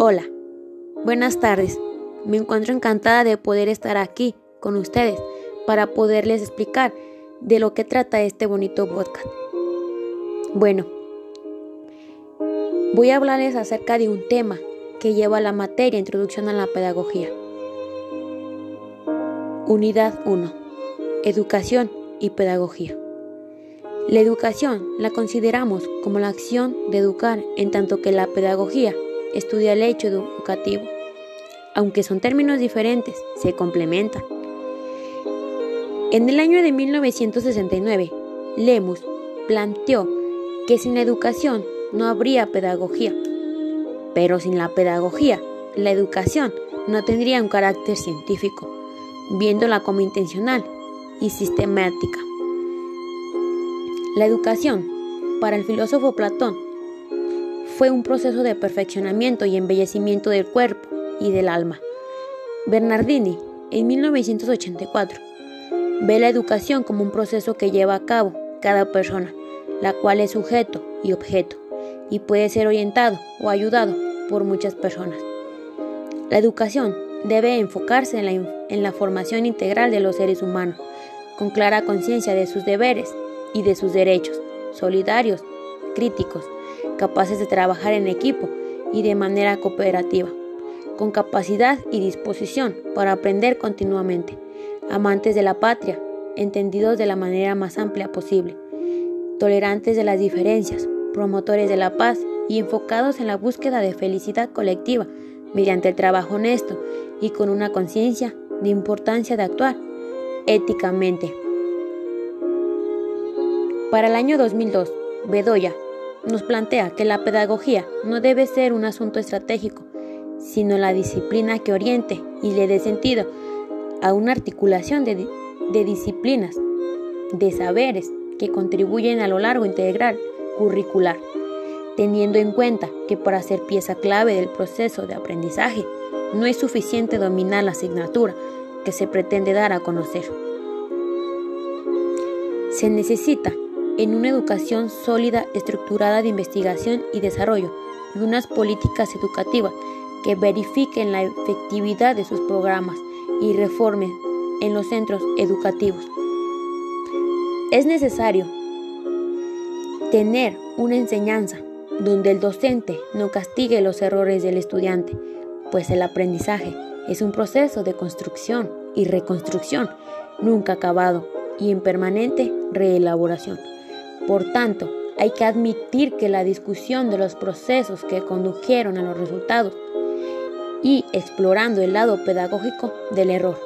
Hola, buenas tardes. Me encuentro encantada de poder estar aquí con ustedes para poderles explicar de lo que trata este bonito podcast. Bueno, voy a hablarles acerca de un tema que lleva la materia Introducción a la Pedagogía. Unidad 1. Educación y Pedagogía. La educación la consideramos como la acción de educar en tanto que la pedagogía estudia el hecho educativo. Aunque son términos diferentes, se complementan. En el año de 1969, Lemus planteó que sin la educación no habría pedagogía, pero sin la pedagogía, la educación no tendría un carácter científico, viéndola como intencional y sistemática. La educación, para el filósofo Platón, fue un proceso de perfeccionamiento y embellecimiento del cuerpo y del alma. Bernardini, en 1984, ve la educación como un proceso que lleva a cabo cada persona, la cual es sujeto y objeto, y puede ser orientado o ayudado por muchas personas. La educación debe enfocarse en la, en la formación integral de los seres humanos, con clara conciencia de sus deberes y de sus derechos, solidarios, críticos, capaces de trabajar en equipo y de manera cooperativa, con capacidad y disposición para aprender continuamente, amantes de la patria, entendidos de la manera más amplia posible, tolerantes de las diferencias, promotores de la paz y enfocados en la búsqueda de felicidad colectiva mediante el trabajo honesto y con una conciencia de importancia de actuar éticamente. Para el año 2002, Bedoya nos plantea que la pedagogía no debe ser un asunto estratégico, sino la disciplina que oriente y le dé sentido a una articulación de, disciplinas, de saberes que contribuyen a lo largo integral curricular, teniendo en cuenta que para ser pieza clave del proceso de aprendizaje no es suficiente dominar la asignatura que se pretende dar a conocer. Se necesita en una educación sólida, estructurada de investigación y desarrollo y unas políticas educativas que verifiquen la efectividad de sus programas y reformen en los centros educativos. Es necesario tener una enseñanza donde el docente no castigue los errores del estudiante, pues el aprendizaje es un proceso de construcción y reconstrucción nunca acabado y en permanente reelaboración. Por tanto, hay que admitir que la discusión de los procesos que condujeron a los resultados y explorando el lado pedagógico del error.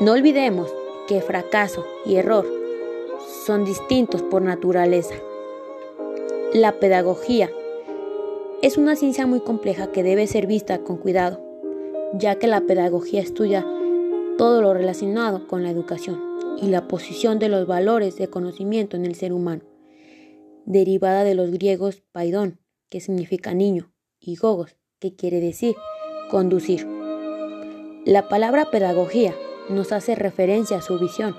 No olvidemos que fracaso y error son distintos por naturaleza. La pedagogía es una ciencia muy compleja que debe ser vista con cuidado, ya que la pedagogía estudia todo lo relacionado con la educación y la posición de los valores de conocimiento en el ser humano, derivada de los griegos paidón, que significa niño, y gogos, que quiere decir conducir. La palabra pedagogía nos hace referencia a su visión,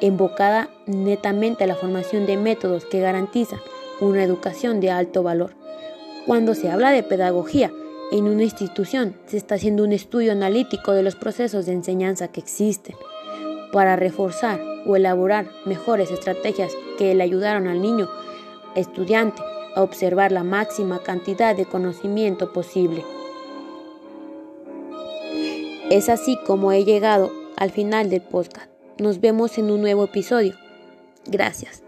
invocada netamente a la formación de métodos que garantizan una educación de alto valor. Cuando se habla de pedagogía en una institución, se está haciendo un estudio analítico de los procesos de enseñanza que existen para reforzar o elaborar mejores estrategias que le ayudaron al niño estudiante a observar la máxima cantidad de conocimiento posible. Es así como he llegado al final del podcast. Nos vemos en un nuevo episodio. Gracias.